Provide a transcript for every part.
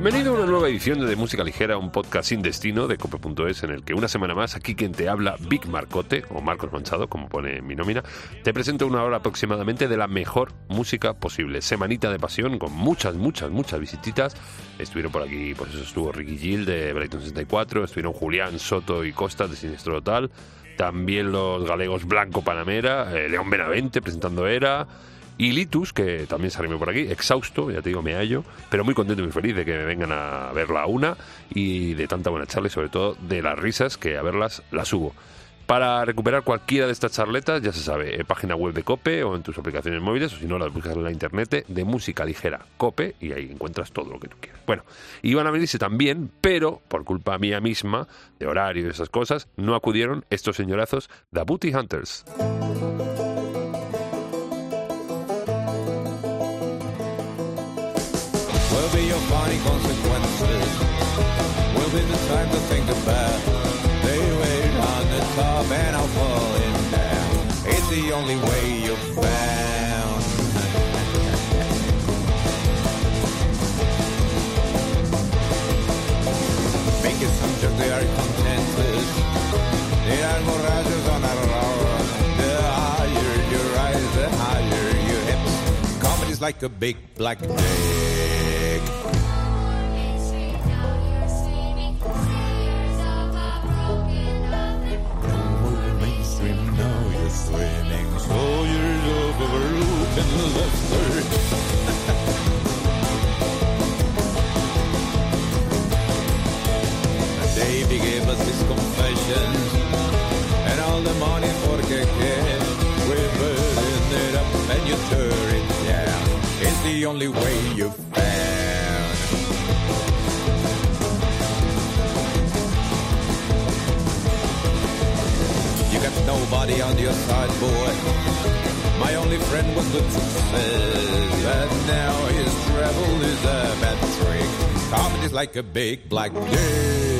Bienvenido a una nueva edición de Música Ligera, un podcast sin destino de cope.es en el que una semana más aquí quien te habla, Vic Marcote o Marcos Manchado, como pone mi nómina, te presento una hora aproximadamente de la mejor música posible. Semanita de pasión con muchas, muchas, muchas visititas. Estuvieron por aquí, por eso estuvo Ricky Gill de Brighton 64, estuvieron Julián Soto y Costa de Sinistro Total, también los galegos Blanco Panamera, eh, León Benavente presentando Era y Litus, que también se por aquí, exhausto, ya te digo, me hallo, pero muy contento y muy feliz de que me vengan a verla una y de tanta buena charla y sobre todo de las risas que a verlas las subo. Para recuperar cualquiera de estas charletas, ya se sabe, en página web de Cope o en tus aplicaciones móviles, o si no, las buscas en la internet de música ligera Cope y ahí encuentras todo lo que tú quieras. Bueno, iban a venirse también, pero por culpa mía misma, de horario y esas cosas, no acudieron estos señorazos The Booty Hunters. Funny consequences will be the time to think about. They wait on the top and I'll fall in down. It's the only way you're found. Make assumptions they are contented. They are mirages on a road. The higher you rise, the higher your hips. Comedy's like a big black dick. Look, look. Like a big black dick.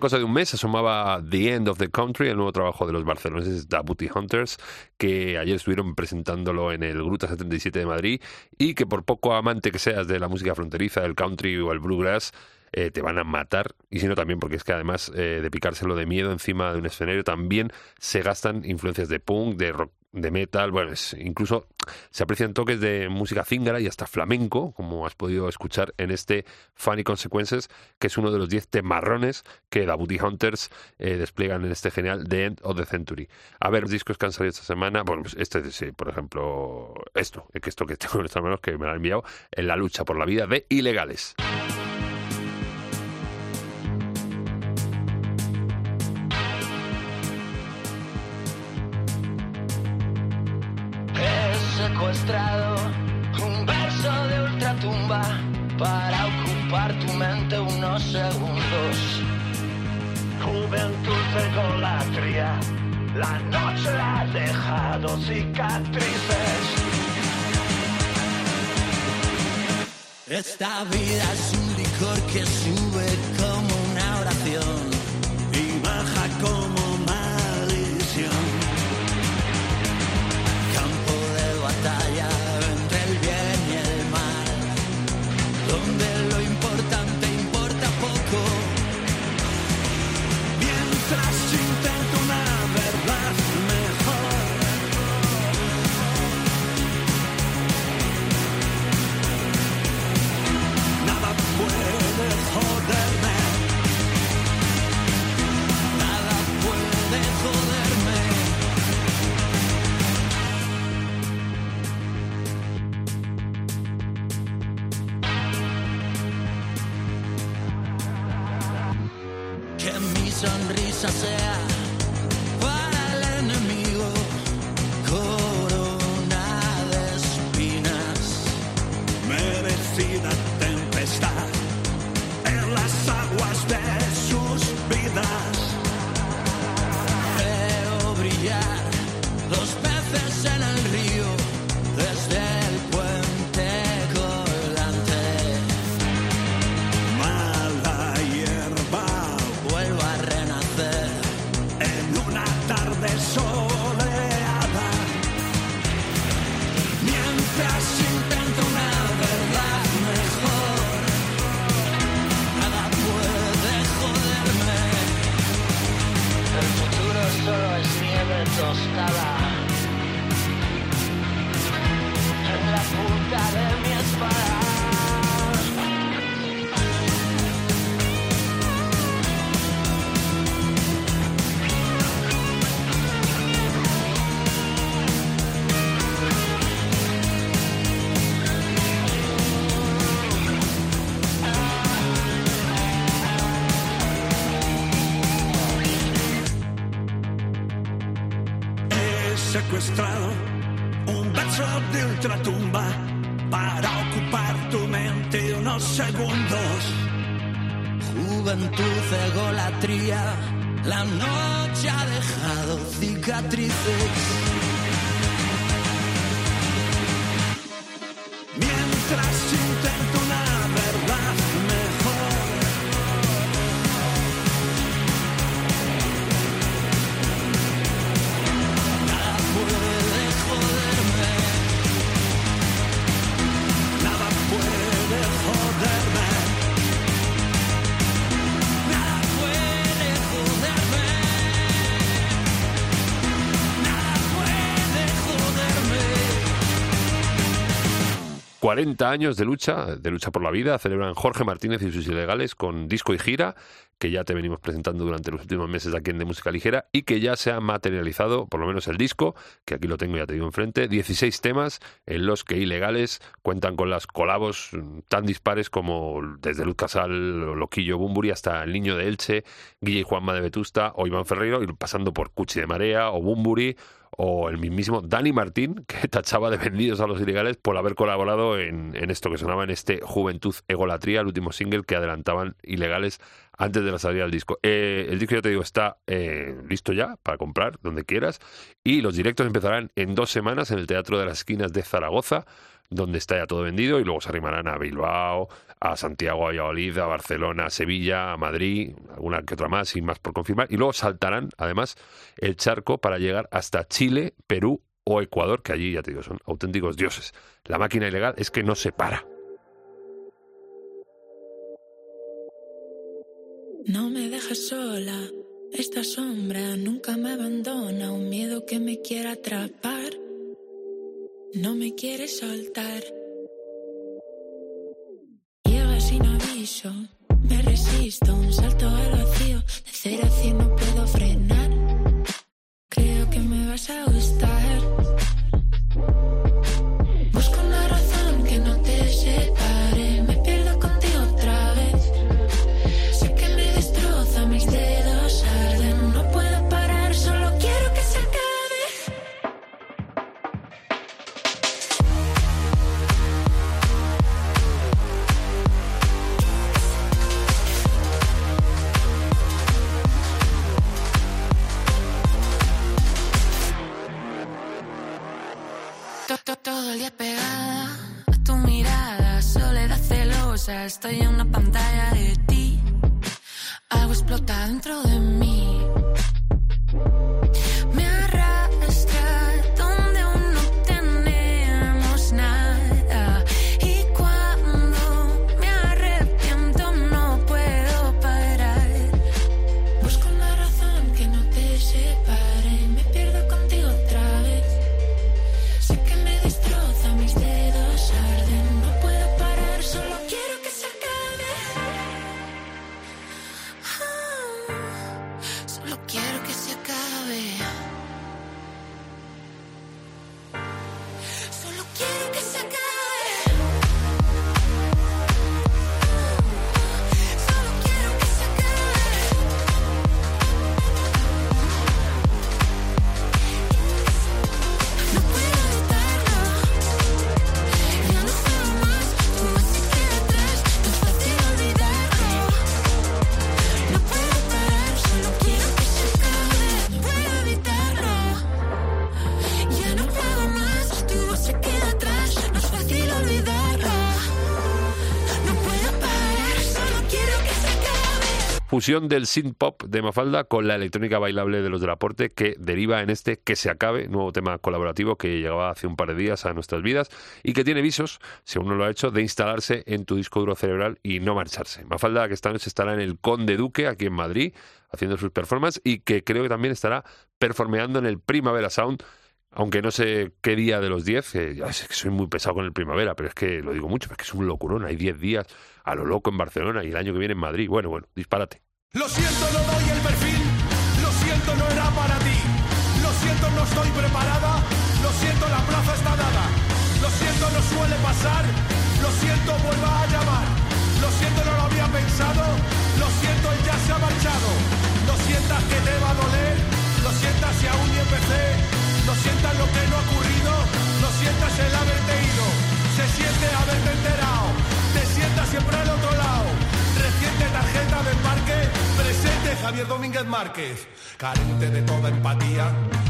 Cosa de un mes asomaba The End of the Country, el nuevo trabajo de los barceloneses The Booty Hunters, que ayer estuvieron presentándolo en el Gruta 77 de Madrid y que por poco amante que seas de la música fronteriza, del country o el bluegrass, eh, te van a matar. Y si no, también porque es que además eh, de picárselo de miedo encima de un escenario, también se gastan influencias de punk, de rock de metal, bueno, incluso se aprecian toques de música zingara y hasta flamenco, como has podido escuchar en este Funny Consequences, que es uno de los 10 temarrones que The Booty Hunters eh, despliegan en este genial The End of the Century. A ver, discos que han salido esta semana, bueno, pues este, sí, por ejemplo, esto, que esto que tengo en estas manos, que me lo han enviado, en la lucha por la vida de ilegales. Secuestrado, un verso de ultratumba para ocupar tu mente unos segundos. Juventud egolatría, la noche ha dejado cicatrices. Esta vida es un licor que sube como una oración y baja como secuestrado un verso de ultratumba para ocupar tu mente unos segundos. Juventud, egolatría, la noche ha dejado cicatrices. 40 años de lucha, de lucha por la vida, celebran Jorge Martínez y sus ilegales con disco y gira, que ya te venimos presentando durante los últimos meses aquí en De Música Ligera y que ya se ha materializado, por lo menos el disco, que aquí lo tengo ya te digo enfrente, 16 temas en los que ilegales cuentan con las colabos tan dispares como desde Luz Casal, Loquillo Bumburi hasta El Niño de Elche, Guille y Juanma de Vetusta o Iván Ferreiro, y pasando por Cuchi de Marea o Bumburi o el mismísimo Dani Martín, que tachaba de vendidos a los ilegales por haber colaborado en, esto que sonaba en este Juventud Egolatría, el último single que adelantaban ilegales antes de la salida del disco. Eh, el disco, ya te digo, está eh, listo ya para comprar donde quieras y los directos empezarán en dos semanas en el Teatro de las Esquinas de Zaragoza, donde está ya todo vendido y luego se arrimarán a Bilbao, a Santiago, a Valladolid, a Barcelona, a Sevilla, a Madrid, alguna que otra más y más por confirmar. Y luego saltarán, además, el charco para llegar hasta Chile, Perú o Ecuador, que allí, ya te digo, son auténticos dioses. La máquina ilegal es que no se para. No me dejes sola, esta sombra nunca me abandona, un miedo que me quiere atrapar, no me quiere soltar. Me resisto, un salto al vacío, de cero a cien no puedo Fusión del synth pop de Mafalda con la electrónica bailable de los del aporte que deriva en este Que se acabe, nuevo tema colaborativo que llegaba hace un par de días a nuestras vidas y que tiene visos, si aún no lo ha hecho, de instalarse en tu disco duro cerebral y no marcharse. Mafalda que esta noche estará en el Conde Duque aquí en Madrid haciendo sus performances y que creo que también estará performeando en el Primavera Sound aunque no sé qué día de los 10, eh, ya sé que soy muy pesado con el primavera, pero es que lo digo mucho, es que es un locurón. Hay 10 días a lo loco en Barcelona y el año que viene en Madrid. Bueno, bueno, disparate. Lo siento, no doy el perfil. Lo siento, no era para ti. Lo siento, no estoy preparada. Lo siento, la plaza está dada. Lo siento, no suele pasar. Lo siento, vuelva a llamar. Lo siento, no lo había pensado. Lo siento, él ya se ha marchado. No sientas que te va a doler. Lo sientas si aún ni empecé. No sientas lo que no ha ocurrido. No sientas el haberte ido. Se siente haberte enterado. Te sientas siempre al otro lado. Reciente tarjeta de embarque, Javier Domínguez Márquez. Carente de toda empatía,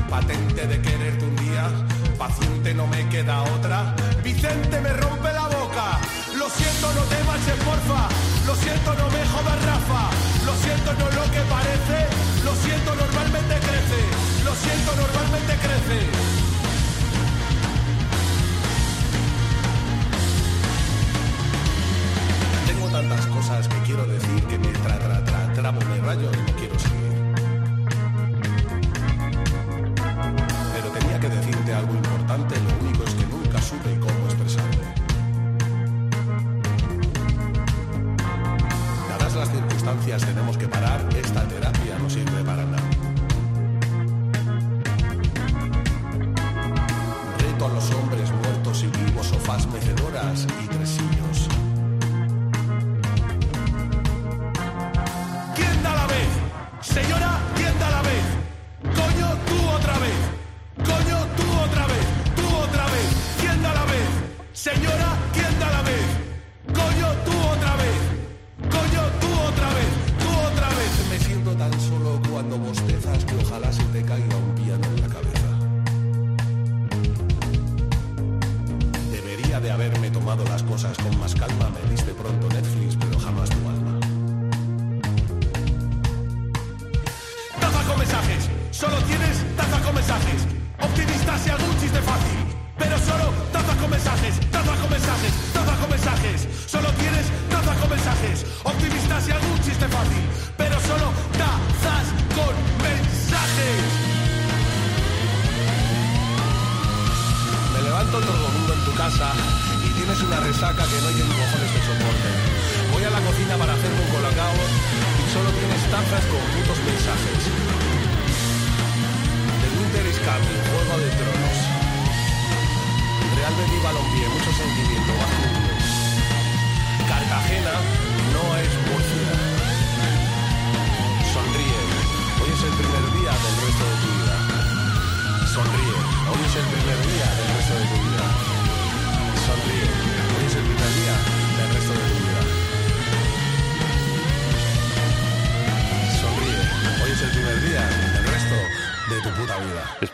patente de quererte un día. Paciente no me queda otra. Vicente me rompe la boca. Lo siento, no te marches, porfa. Lo siento, no me jodas, Rafa. Lo siento, no es lo que parece. Lo siento, normalmente crece. Lo siento, normalmente crece. Tengo tantas cosas que quiero decir que me tra tramo me rayo quiero seguir.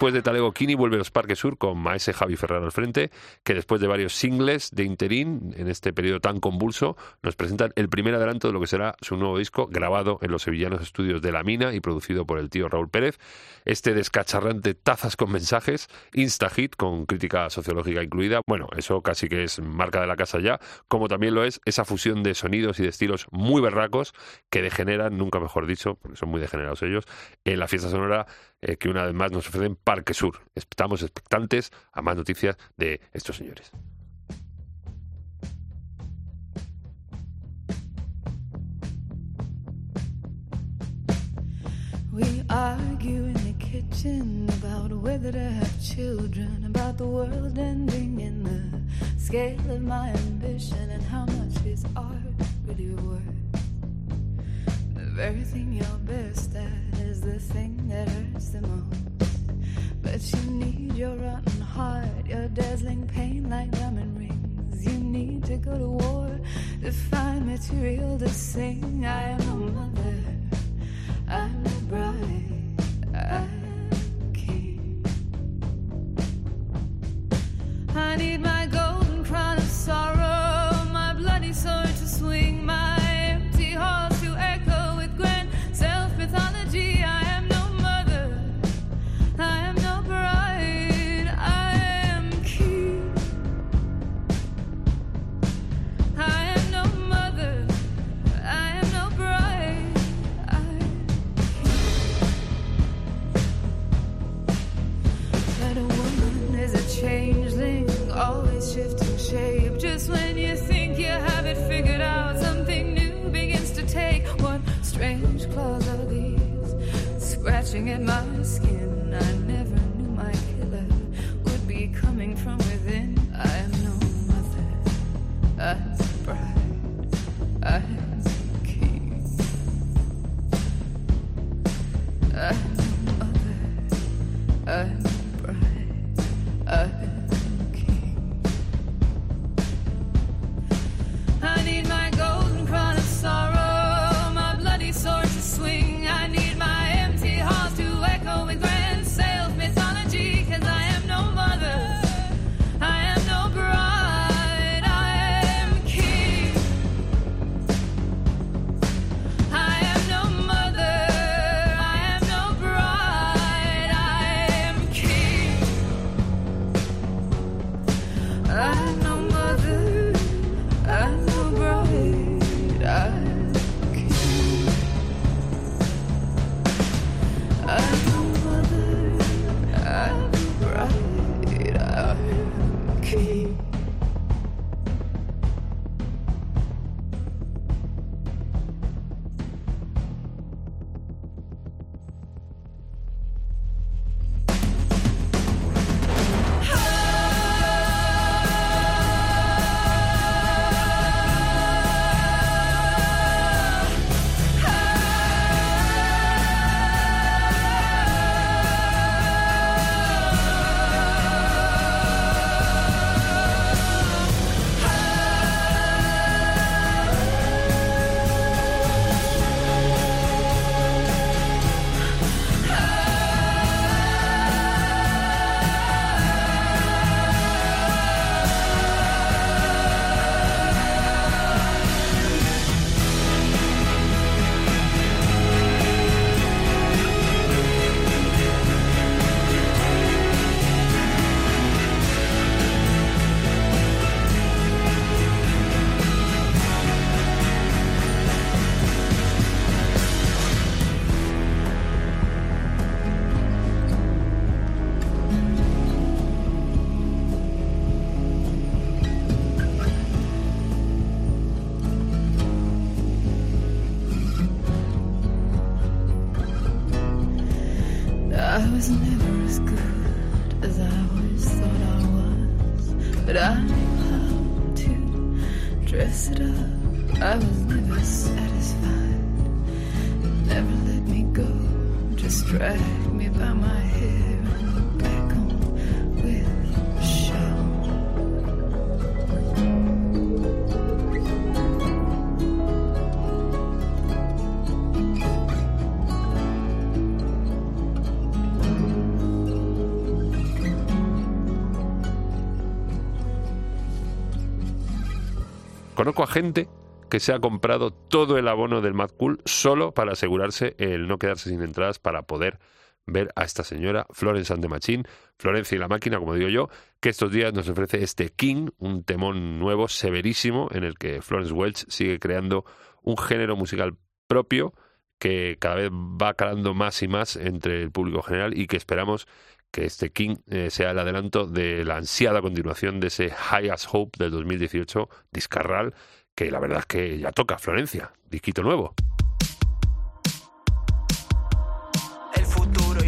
Después de Talego Kini vuelve los Parques Sur con Maese Javi Ferrer al frente, que después de varios singles de interín en este periodo tan convulso, nos presentan el primer adelanto de lo que será su nuevo disco, grabado en los sevillanos estudios de La Mina y producido por el tío Raúl Pérez. Este descacharrante Tazas con mensajes, insta-hit con crítica sociológica incluida. Bueno, eso casi que es marca de la casa ya, como también lo es esa fusión de sonidos y de estilos muy berracos que degeneran, nunca mejor dicho, porque son muy degenerados ellos, en la fiesta sonora eh, que una vez más nos ofrecen Parque Sur. Estamos expectantes a más noticias de estos señores. We argue in the kitchen about whether to have children, about the world ending in the scale of my ambition, and how much is art really worth. The very thing you're best at is the thing that hurts the most. But you need your rotten heart, your dazzling pain like diamond rings. You need to go to war to find material to sing. I am a mother. I'm a bride, I'm king. I need my golden crown of sorrow, my bloody sword to swing, Scratching at my skin. I never knew my killer would be coming from within. I am no mother, I'm a bride, I'm a king. I'm Conozco a gente que se ha comprado todo el abono del Mad Cool solo para asegurarse el no quedarse sin entradas para poder ver a esta señora, Florence and the Machine, Florencia y la máquina, como digo yo, que estos días nos ofrece este King, un temón nuevo, severísimo, en el que Florence Welch sigue creando un género musical propio que cada vez va calando más y más entre el público general y que esperamos que este King eh, sea el adelanto de la ansiada continuación de ese High as Hope del 2018, Discarral, que la verdad es que ya toca Florencia, disquito nuevo. El futuro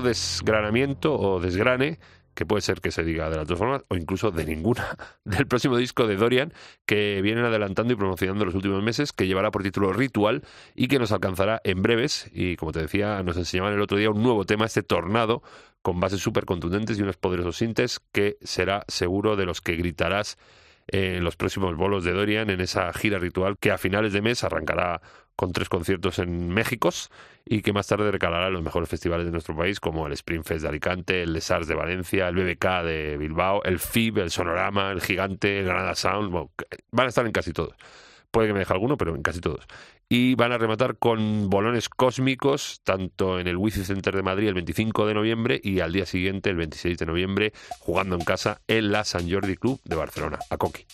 Desgranamiento o desgrane, que puede ser que se diga de las dos formas, o incluso de ninguna, del próximo disco de Dorian, que vienen adelantando y promocionando los últimos meses, que llevará por título Ritual y que nos alcanzará en breves. Y como te decía, nos enseñaban el otro día un nuevo tema, este Tornado, con bases súper contundentes y unos poderosos sintes, que será seguro de los que gritarás en los próximos bolos de Dorian en esa gira ritual que a finales de mes arrancará con tres conciertos en México y que más tarde recalará en los mejores festivales de nuestro país como el Spring Fest de Alicante, el Les Arts de Valencia, el BBK de Bilbao, el FIB, el Sonorama, el Gigante, el Granada Sound, van a estar en casi todos. Puede que me deje alguno, pero en casi todos. Y van a rematar con bolones cósmicos, tanto en el Wifi Center de Madrid el 25 de noviembre y al día siguiente, el 26 de noviembre, jugando en casa en la San Jordi Club de Barcelona, a Coqui.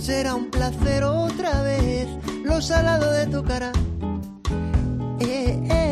Será un placer otra vez lo salado de tu cara. Eh, eh.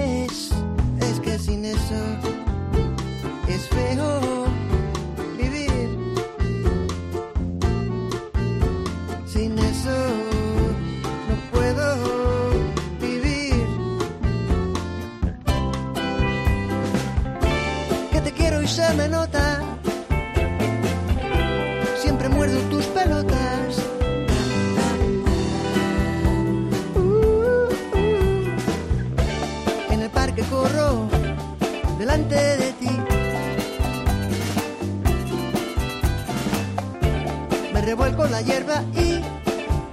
Revuelco la hierba y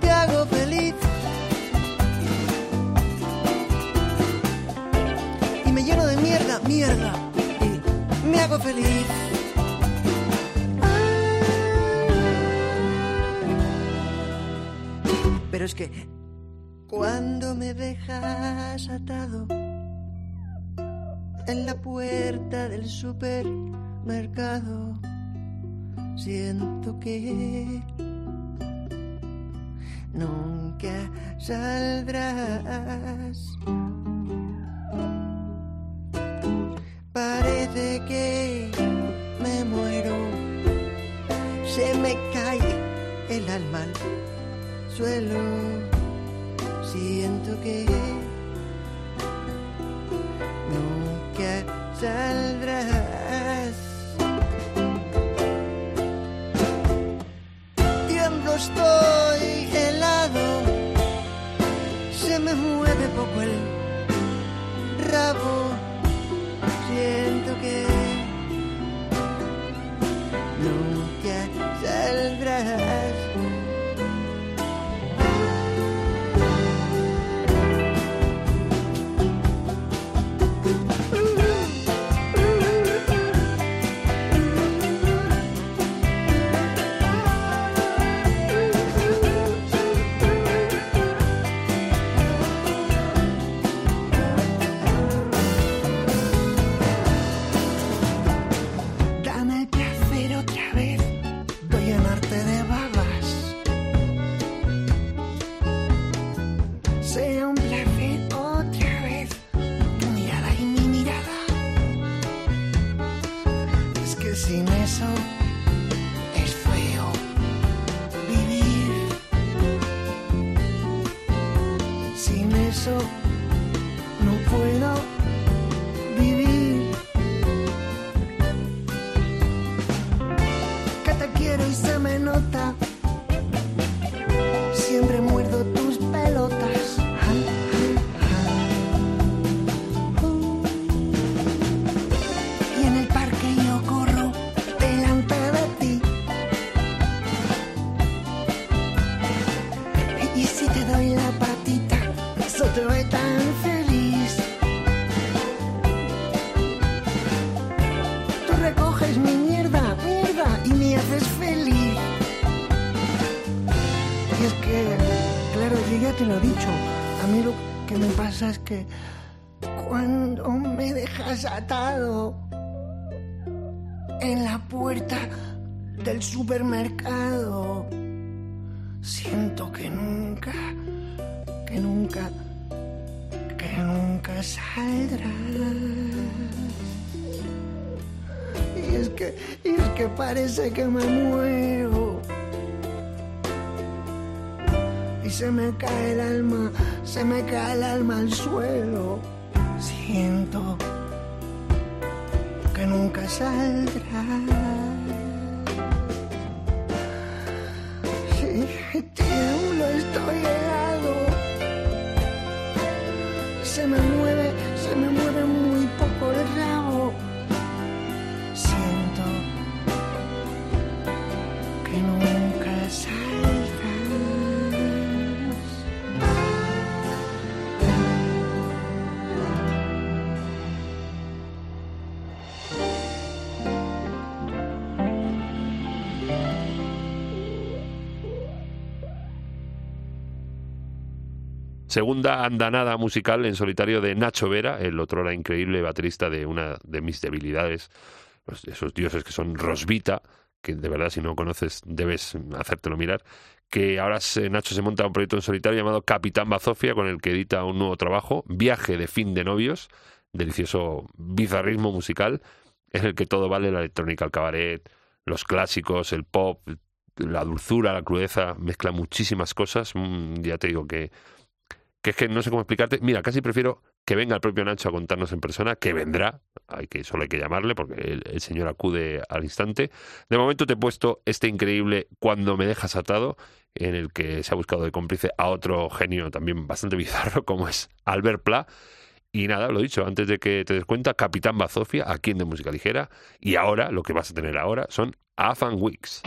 te hago feliz. Y me lleno de mierda, mierda. Y me hago feliz. Pero es que cuando me dejas atado en la puerta del supermercado, siento que nunca saldrás. Parece que me muero, se me cae el alma al suelo, siento que nunca saldrás. Es que cuando me dejas atado en la puerta del supermercado, siento que nunca, que nunca, que nunca saldrás. Y es que, y es que parece que me muero. Se me cae el alma, se me cae el alma al suelo. Siento que nunca saldrá. Y Segunda andanada musical en solitario de Nacho Vera, el otro era increíble baterista de una de mis debilidades, esos dioses que son Rosvita, que de verdad si no conoces debes hacértelo mirar, que ahora se- Nacho se monta un proyecto en solitario llamado Capitán Bazofia, con el que edita un nuevo trabajo, Viaje de fin de novios, delicioso bizarrismo musical, en el que todo vale, la electrónica, el cabaret, los clásicos, el pop, la dulzura, la crudeza, mezcla muchísimas cosas. Mm, ya te digo que, que es que no sé cómo explicarte. Mira, casi prefiero que venga el propio Nacho a contarnos en persona, que vendrá, hay que solo hay que llamarle porque el, señor acude al instante. De momento te he puesto este increíble Cuando me dejas atado, en el que se ha buscado de cómplice a otro genio también bastante bizarro como es Albert Pla. Y nada, lo dicho, antes de que te des cuenta, Capitán Bazofia, aquí en De Música Ligera. Y ahora, lo que vas a tener ahora son Afan Weeks.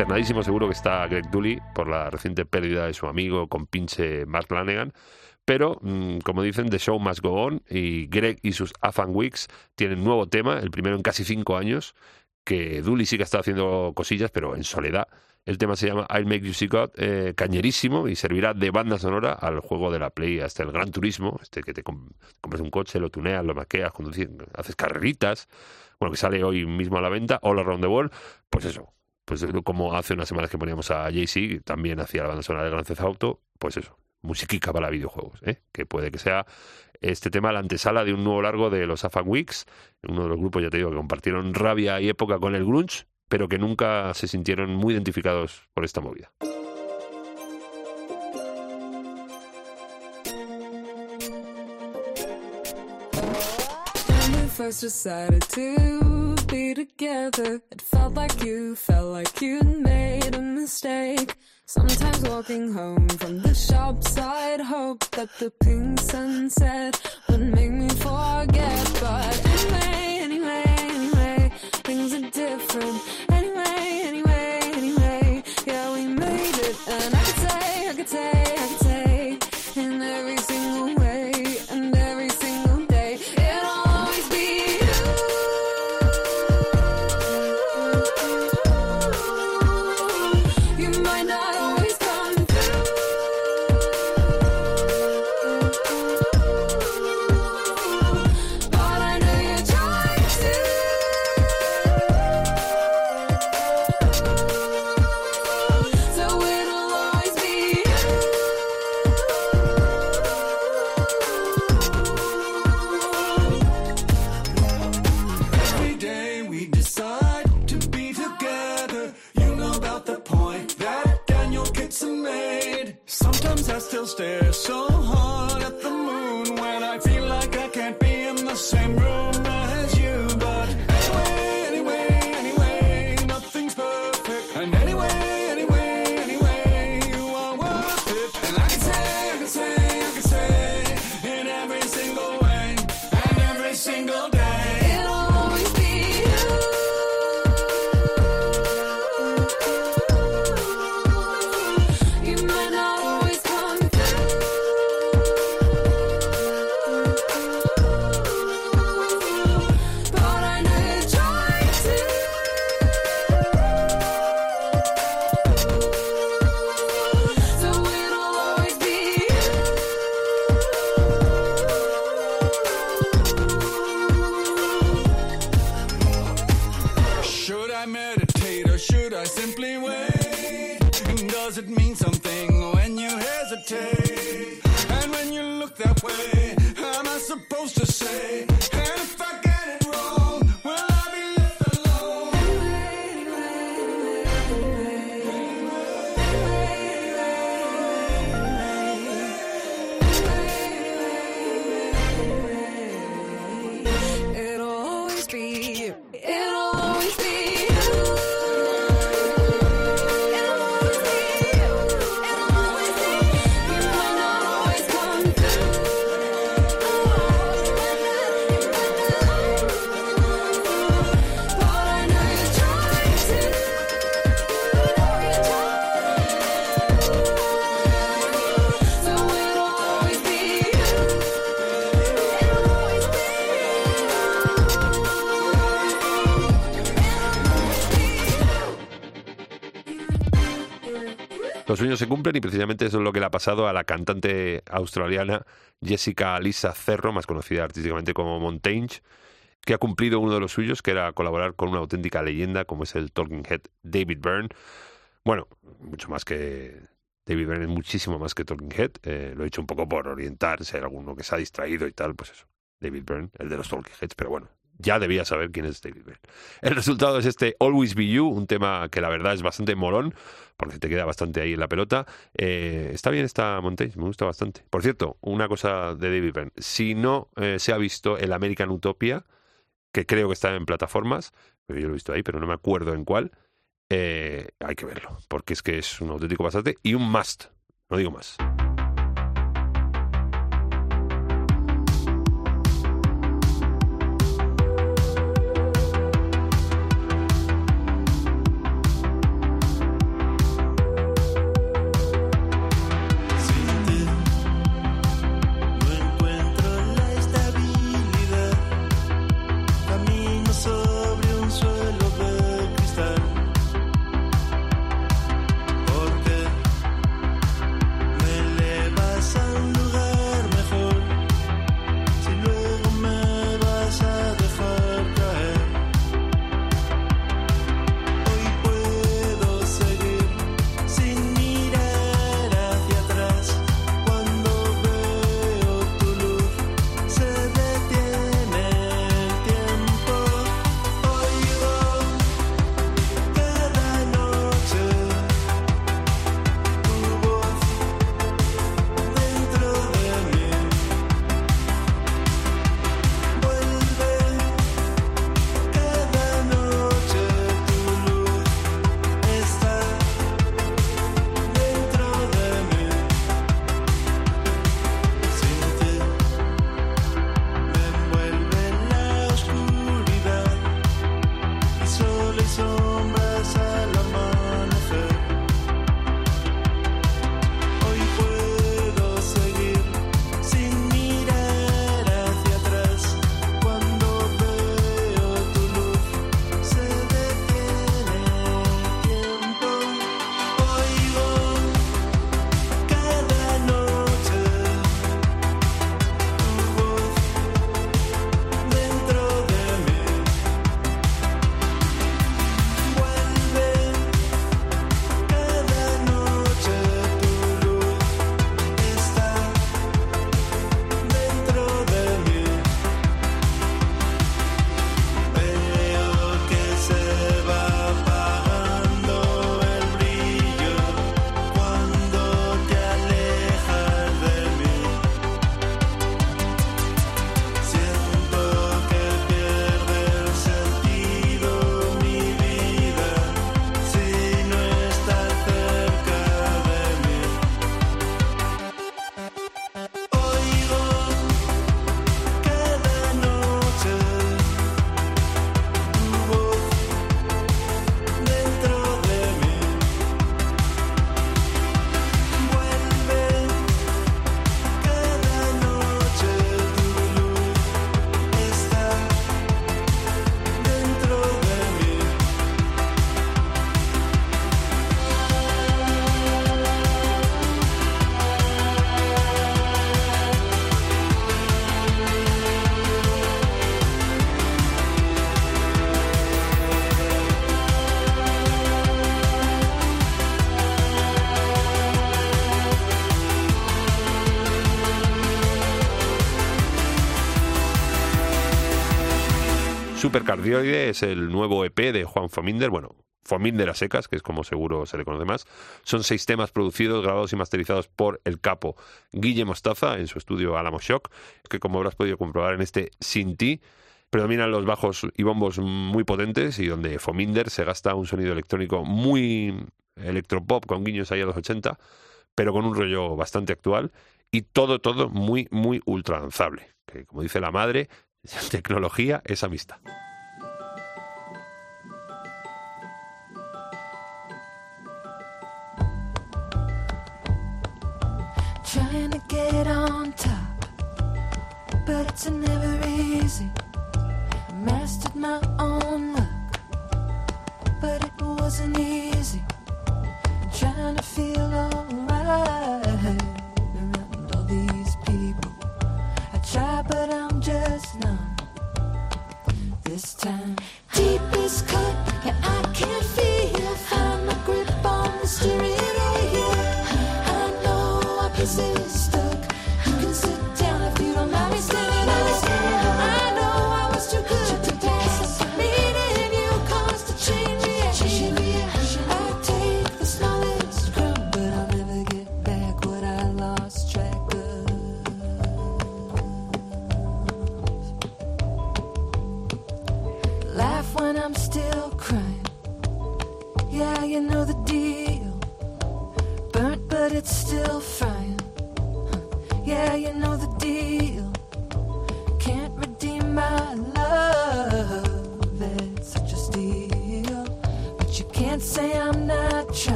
Consternadísimo seguro que está Greg Dooley por la reciente pérdida de su amigo con pinche Mark Lanegan. Pero, mm, como dicen, The Show Must Go On y Greg y sus Afan Weeks tienen nuevo tema, el primero en casi cinco años, que Dooley sí que está haciendo cosillas, pero en soledad. El tema se llama I'll Make You See God, eh, cañerísimo y servirá de banda sonora al juego de la Play, hasta el Gran Turismo, este que te com- compras un coche, lo tuneas, lo maqueas, conduces, haces carreritas, bueno, que sale hoy mismo a la venta, All Around the World, pues eso, pues como hace unas semanas que poníamos a Jay-Z, también hacía la banda sonora de Gran Theft Auto, pues eso, musiquica para videojuegos, ¿eh? que puede que sea este tema la antesala de un nuevo largo de los Afan Weeks, uno de los grupos, ya te digo, que compartieron rabia y época con el grunge, pero que nunca se sintieron muy identificados por esta movida. Be together, it felt like you felt like you'd made a mistake. Sometimes walking home from the shop side, hope that the pink sunset would make me forget. But anyway, anyway, se cumplen y precisamente eso es lo que le ha pasado a la cantante australiana Jessica Lisa Cerro, más conocida artísticamente como Montaigne, que ha cumplido uno de los suyos, que era colaborar con una auténtica leyenda como es el Talking Head David Byrne. Bueno, mucho más que David Byrne, es muchísimo más que Talking Head. eh, lo he hecho un poco por orientar, si hay alguno que se ha distraído y tal, pues eso. David Byrne, el de los Talking Heads, pero bueno, ya debía saber quién es David Byrne. El resultado es este Always Be You, un tema que la verdad es bastante molón, porque te queda bastante ahí en la pelota. Eh, está bien esta Montaigne, me gusta bastante. Por cierto, una cosa de David Byrne. Si no eh, se ha visto el American Utopia, que creo que está en plataformas, yo lo he visto ahí, pero no me acuerdo en cuál, eh, hay que verlo, porque es que es un auténtico bastante y un must, no digo más. Supercardioide es el nuevo EP de Juan Fominder, bueno, Fominder a secas, que es como seguro se le conoce más. Son seis temas producidos, grabados y masterizados por el capo Guille Mostaza en su estudio Alamo Shock, que como habrás podido comprobar en este Sin Ti, predominan los bajos y bombos muy potentes y donde Fominder se gasta un sonido electrónico muy electropop con guiños ahí a los 80, pero con un rollo bastante actual y todo, todo muy, muy ultra lanzable. Que como dice la madre, tecnología es amistad. Trying to get on top, but it's never easy. Mastered my own luck, but it wasn't easy. Trying to feel alright around all these people. I try, but I'm just numb. This time, deepest cut, yeah, I can feel. Find my grip on the. I know pieces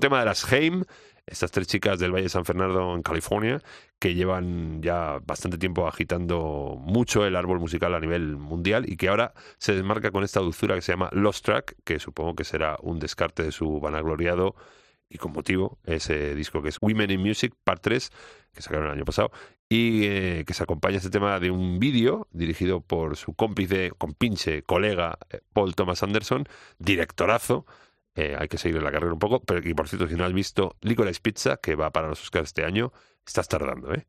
Tema de las Heim, estas tres chicas del Valle de San Fernando en California, que llevan ya bastante tiempo agitando mucho el árbol musical a nivel mundial y que ahora se desmarca con esta dulzura que se llama Lost Track, que supongo que será un descarte de su vanagloriado y con motivo ese disco que es Women in Music Part 3, que sacaron el año pasado, y eh, que se acompaña este tema de un vídeo dirigido por su cómplice, compinche, colega eh, Paul Thomas Anderson, directorazo, eh, hay que seguir la carrera un poco, pero que por cierto, si no has visto Licorice Pizza, que va para los Oscars este año, estás tardando, ¿eh?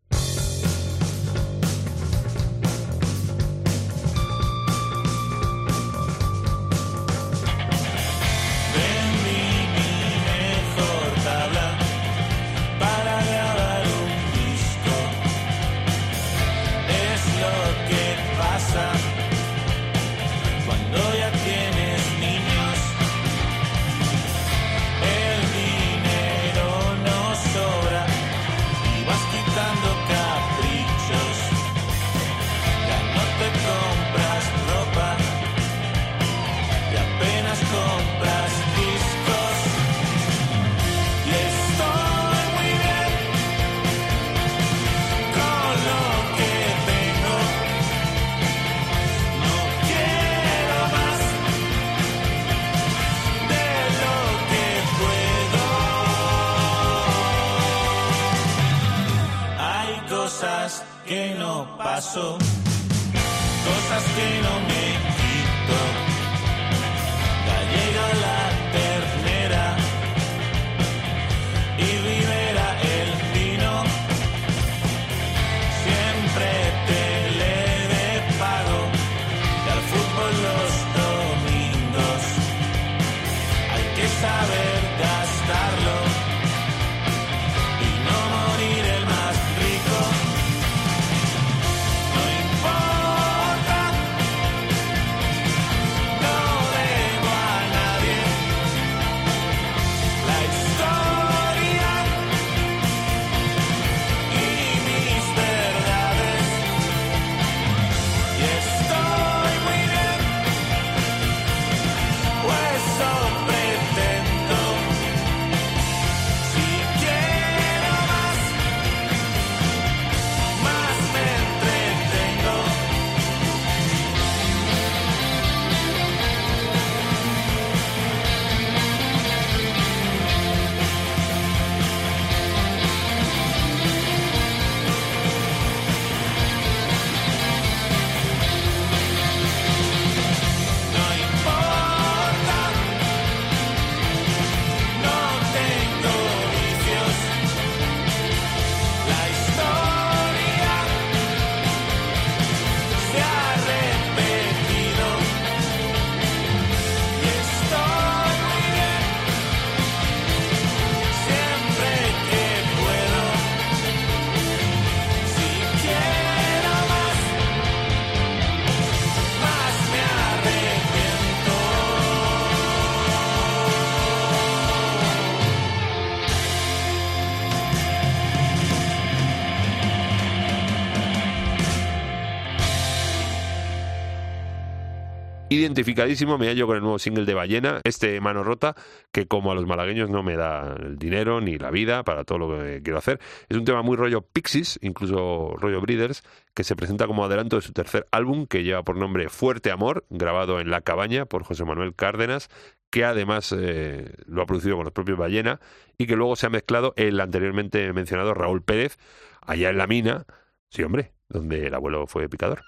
Identificadísimo me hallo con el nuevo single de Ballena, este Mano Rota, que como a los malagueños no me da el dinero ni la vida para todo lo que quiero hacer. Es un tema muy rollo Pixies, incluso rollo Breeders, que se presenta como adelanto de su tercer álbum, que lleva por nombre Fuerte Amor, grabado en La Cabaña por José Manuel Cárdenas, que además eh, lo ha producido con los propios Ballena y que luego se ha mezclado el anteriormente mencionado Raúl Pérez, allá en la mina, sí hombre, donde el abuelo fue picador.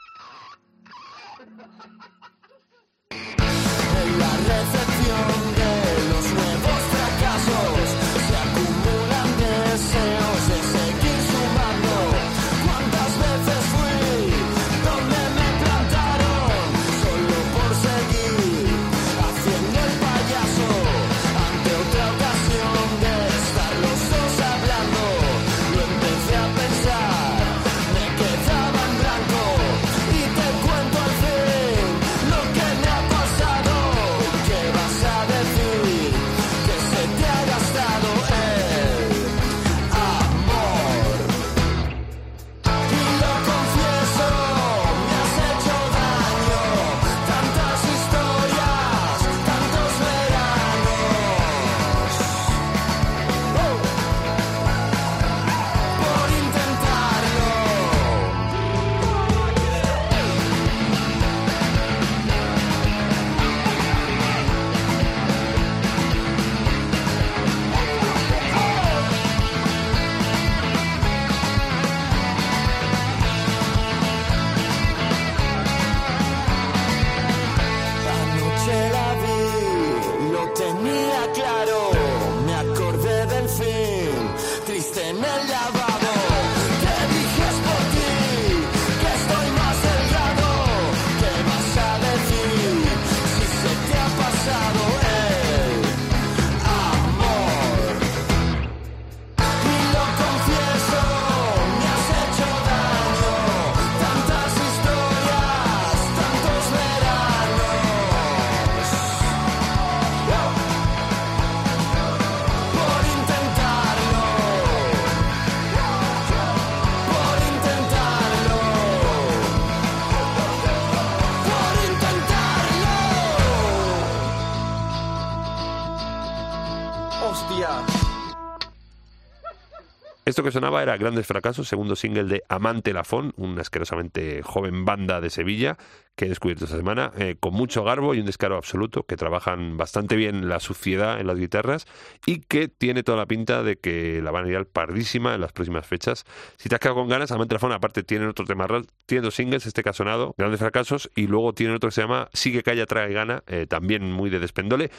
Esto que sonaba era Grandes Fracasos, segundo single de Amante Lafón, una asquerosamente joven banda de Sevilla que he descubierto esta semana, eh, con mucho garbo y un descaro absoluto, que trabajan bastante bien la suciedad en las guitarras y que tiene toda la pinta de que la van a ir al pardísima en las próximas fechas. Si te has quedado con ganas, Amante Lafón aparte tienen otro tema, real, tiene dos singles, este que ha sonado, Grandes Fracasos, y luego tiene otro que se llama Sigue, Calla, Trae, Gana, eh, también muy de despendole.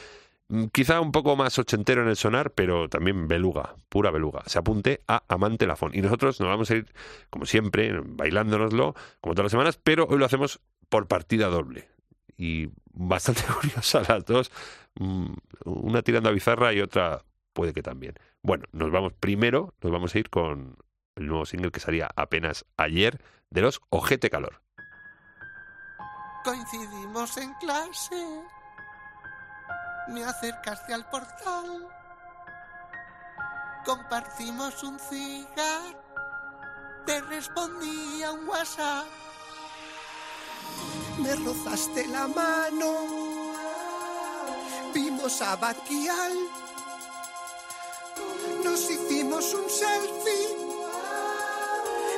Mm, Quizá un poco más ochentero en el sonar, pero también beluga, pura beluga. Se apunte a Amante Lafón. Y nosotros nos vamos a ir, como siempre, bailándonoslo, como todas las semanas, pero hoy lo hacemos por partida doble. Y bastante curiosa las dos. Mm, Una tirando a bizarra y otra puede que también. Bueno, nos vamos primero, nos vamos a ir con el nuevo single que salía apenas ayer de los Ojete Calor. Coincidimos en clase. Me acercaste al portal. Compartimos un cigar. Te respondí a un WhatsApp. Me rozaste la mano. Vimos a Batial. Nos hicimos un selfie.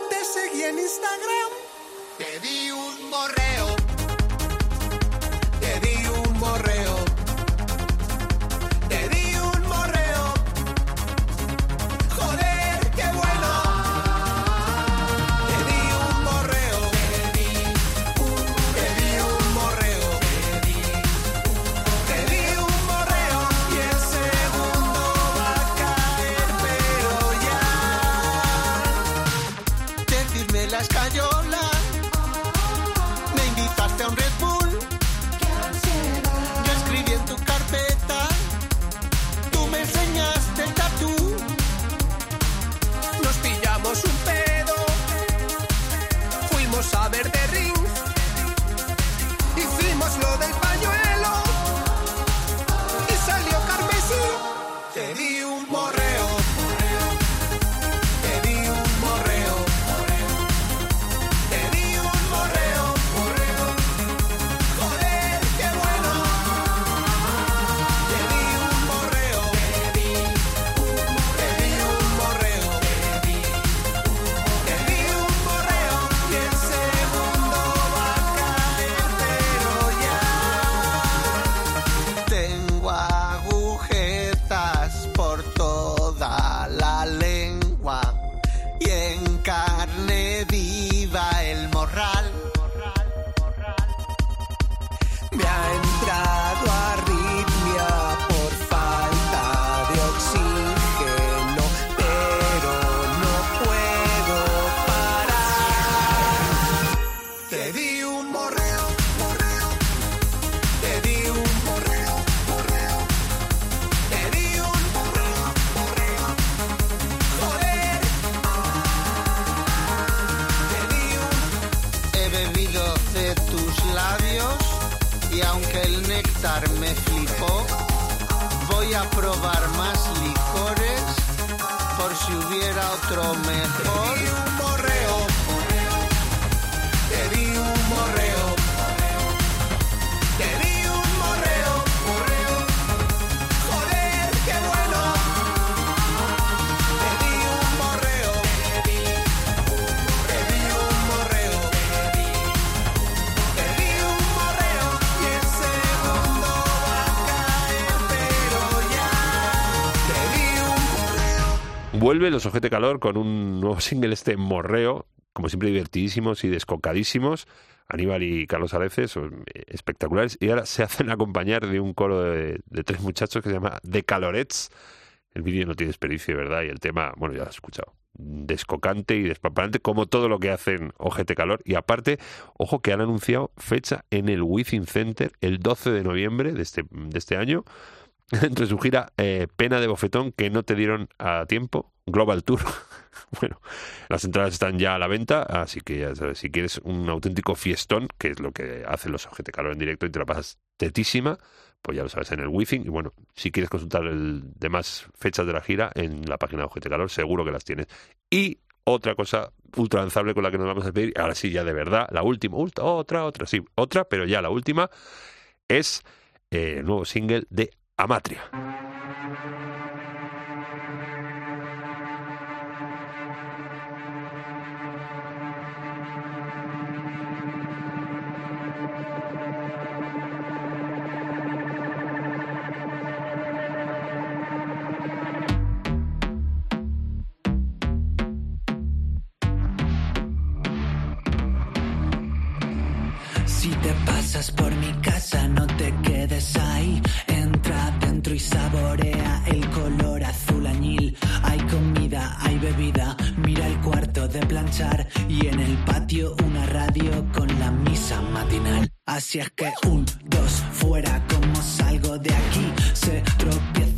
Te seguí en Instagram. Te di un morreo. Los Ojete Calor con un nuevo single, este Morreo, como siempre divertidísimos y descocadísimos. Aníbal y Carlos Areces eh, espectaculares. Y ahora se hacen acompañar de un coro de, tres muchachos que se llama The Calorets. El vídeo no tiene de verdad, y el tema, bueno, ya lo has escuchado. Descocante y despampanante, como todo lo que hacen Ojete Calor. Y aparte, ojo que han anunciado fecha en el Within Center el 12 de noviembre de este, de este año entre su gira eh, Pena de Bofetón que no te dieron a tiempo, Global Tour. bueno, las entradas están ya a la venta, así que ya sabes, si quieres un auténtico fiestón, que es lo que hacen los Ojete Calor en directo y te la pasas tetísima, pues ya lo sabes en el Within. Y bueno, si quieres consultar el demás fechas de la gira en la página de Ojete Calor, seguro que las tienes. Y otra cosa ultra lanzable con la que nos vamos a pedir, ahora sí, ya de verdad, la última, ultra- otra, otra, sí, otra, pero ya la última, es eh, el nuevo single de Amatria. Si te pasas por mi casa, no saborea el color azul añil. Hay comida, hay bebida. Mira el cuarto de planchar y en el patio una radio con la misa matinal. Así es que un, dos, fuera, como salgo de aquí. Se tropieza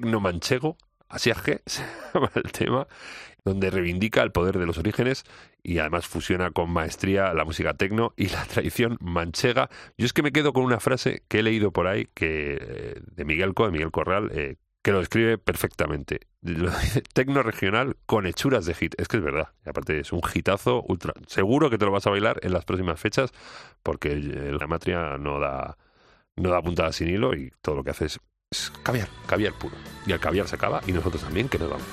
espectáculo. Tecno manchego, así es que se llama el tema, donde reivindica el poder de los orígenes y además fusiona con maestría la música tecno y la tradición manchega. Yo es que me quedo con una frase que he leído por ahí que eh, de Miguel Co, de Miguel Corral, eh, que lo describe perfectamente. Tecno regional con hechuras de hit. Es que es verdad. Y aparte es un hitazo ultra. Seguro que te lo vas a bailar en las próximas fechas porque eh, la matria no da no da puntada sin hilo y todo lo que hace es, es caviar, caviar puro. Y el caviar se acaba y nosotros también, que nos vamos.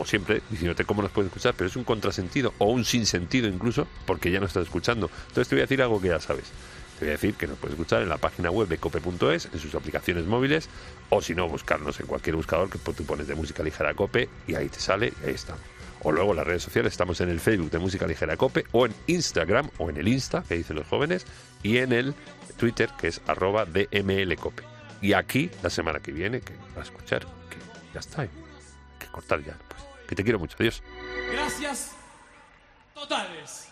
Como siempre, diciéndote cómo nos puedes escuchar, pero es un contrasentido o un sinsentido incluso, porque ya no estás escuchando. Entonces te voy a decir algo que ya sabes. Te voy a decir que nos puedes escuchar en la página web de cope.es, en sus aplicaciones móviles, o si no, buscarnos en cualquier buscador que tú pones de música ligera cope y ahí te sale y ahí estamos. O luego en las redes sociales estamos en el Facebook de Música Ligera Cope, o en Instagram, o en el Insta, que dicen los jóvenes, y en el Twitter, que es arroba DMLCope. Y aquí, la semana que viene, que vas a escuchar, que ya está, hay que cortar ya. Que te quiero mucho, adiós. Gracias totales.